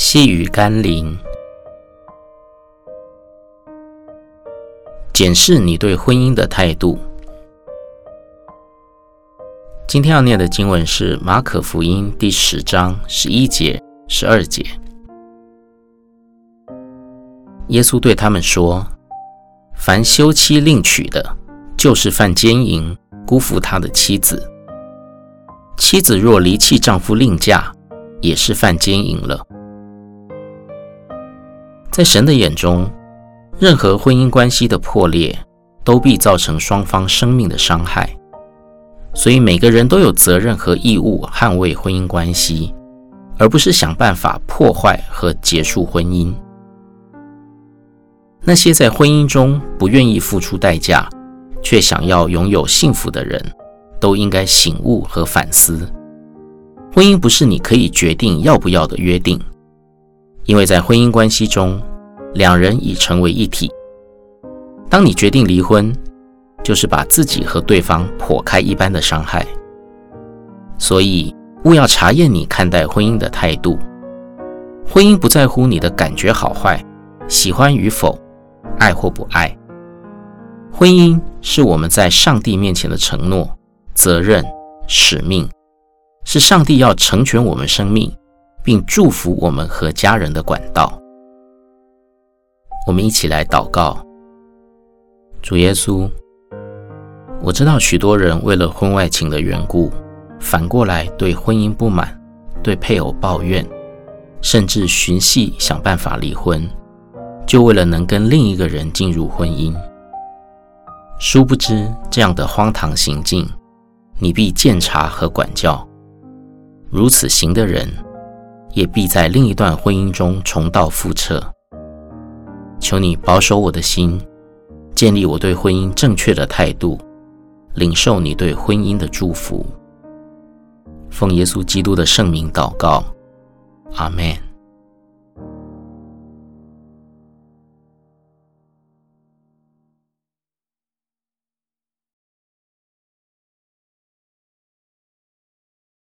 细雨甘霖，检视你对婚姻的态度。今天要念的经文是马可福音第十章十一节、十二节。耶稣对他们说：“凡休妻另娶的，就是犯奸淫，辜负他的妻子；妻子若离弃丈夫另嫁，也是犯奸淫了。”在神的眼中，任何婚姻关系的破裂，都必造成双方生命的伤害。所以每个人都有责任和义务捍卫婚姻关系，而不是想办法破坏和结束婚姻。那些在婚姻中不愿意付出代价，却想要拥有幸福的人，都应该醒悟和反思：婚姻不是你可以决定要不要的约定。因为在婚姻关系中，两人已成为一体。当你决定离婚，就是把自己和对方剖开一般的伤害。所以，务要查验你看待婚姻的态度。婚姻不在乎你的感觉好坏、喜欢与否、爱或不爱。婚姻是我们在上帝面前的承诺、责任、使命，是上帝要成全我们生命。并祝福我们和家人的管道。我们一起来祷告：主耶稣，我知道许多人为了婚外情的缘故，反过来对婚姻不满，对配偶抱怨，甚至寻隙想办法离婚，就为了能跟另一个人进入婚姻。殊不知这样的荒唐行径，你必鉴察和管教。如此行的人，也必在另一段婚姻中重蹈覆辙。求你保守我的心，建立我对婚姻正确的态度，领受你对婚姻的祝福。奉耶稣基督的圣名祷告，阿门。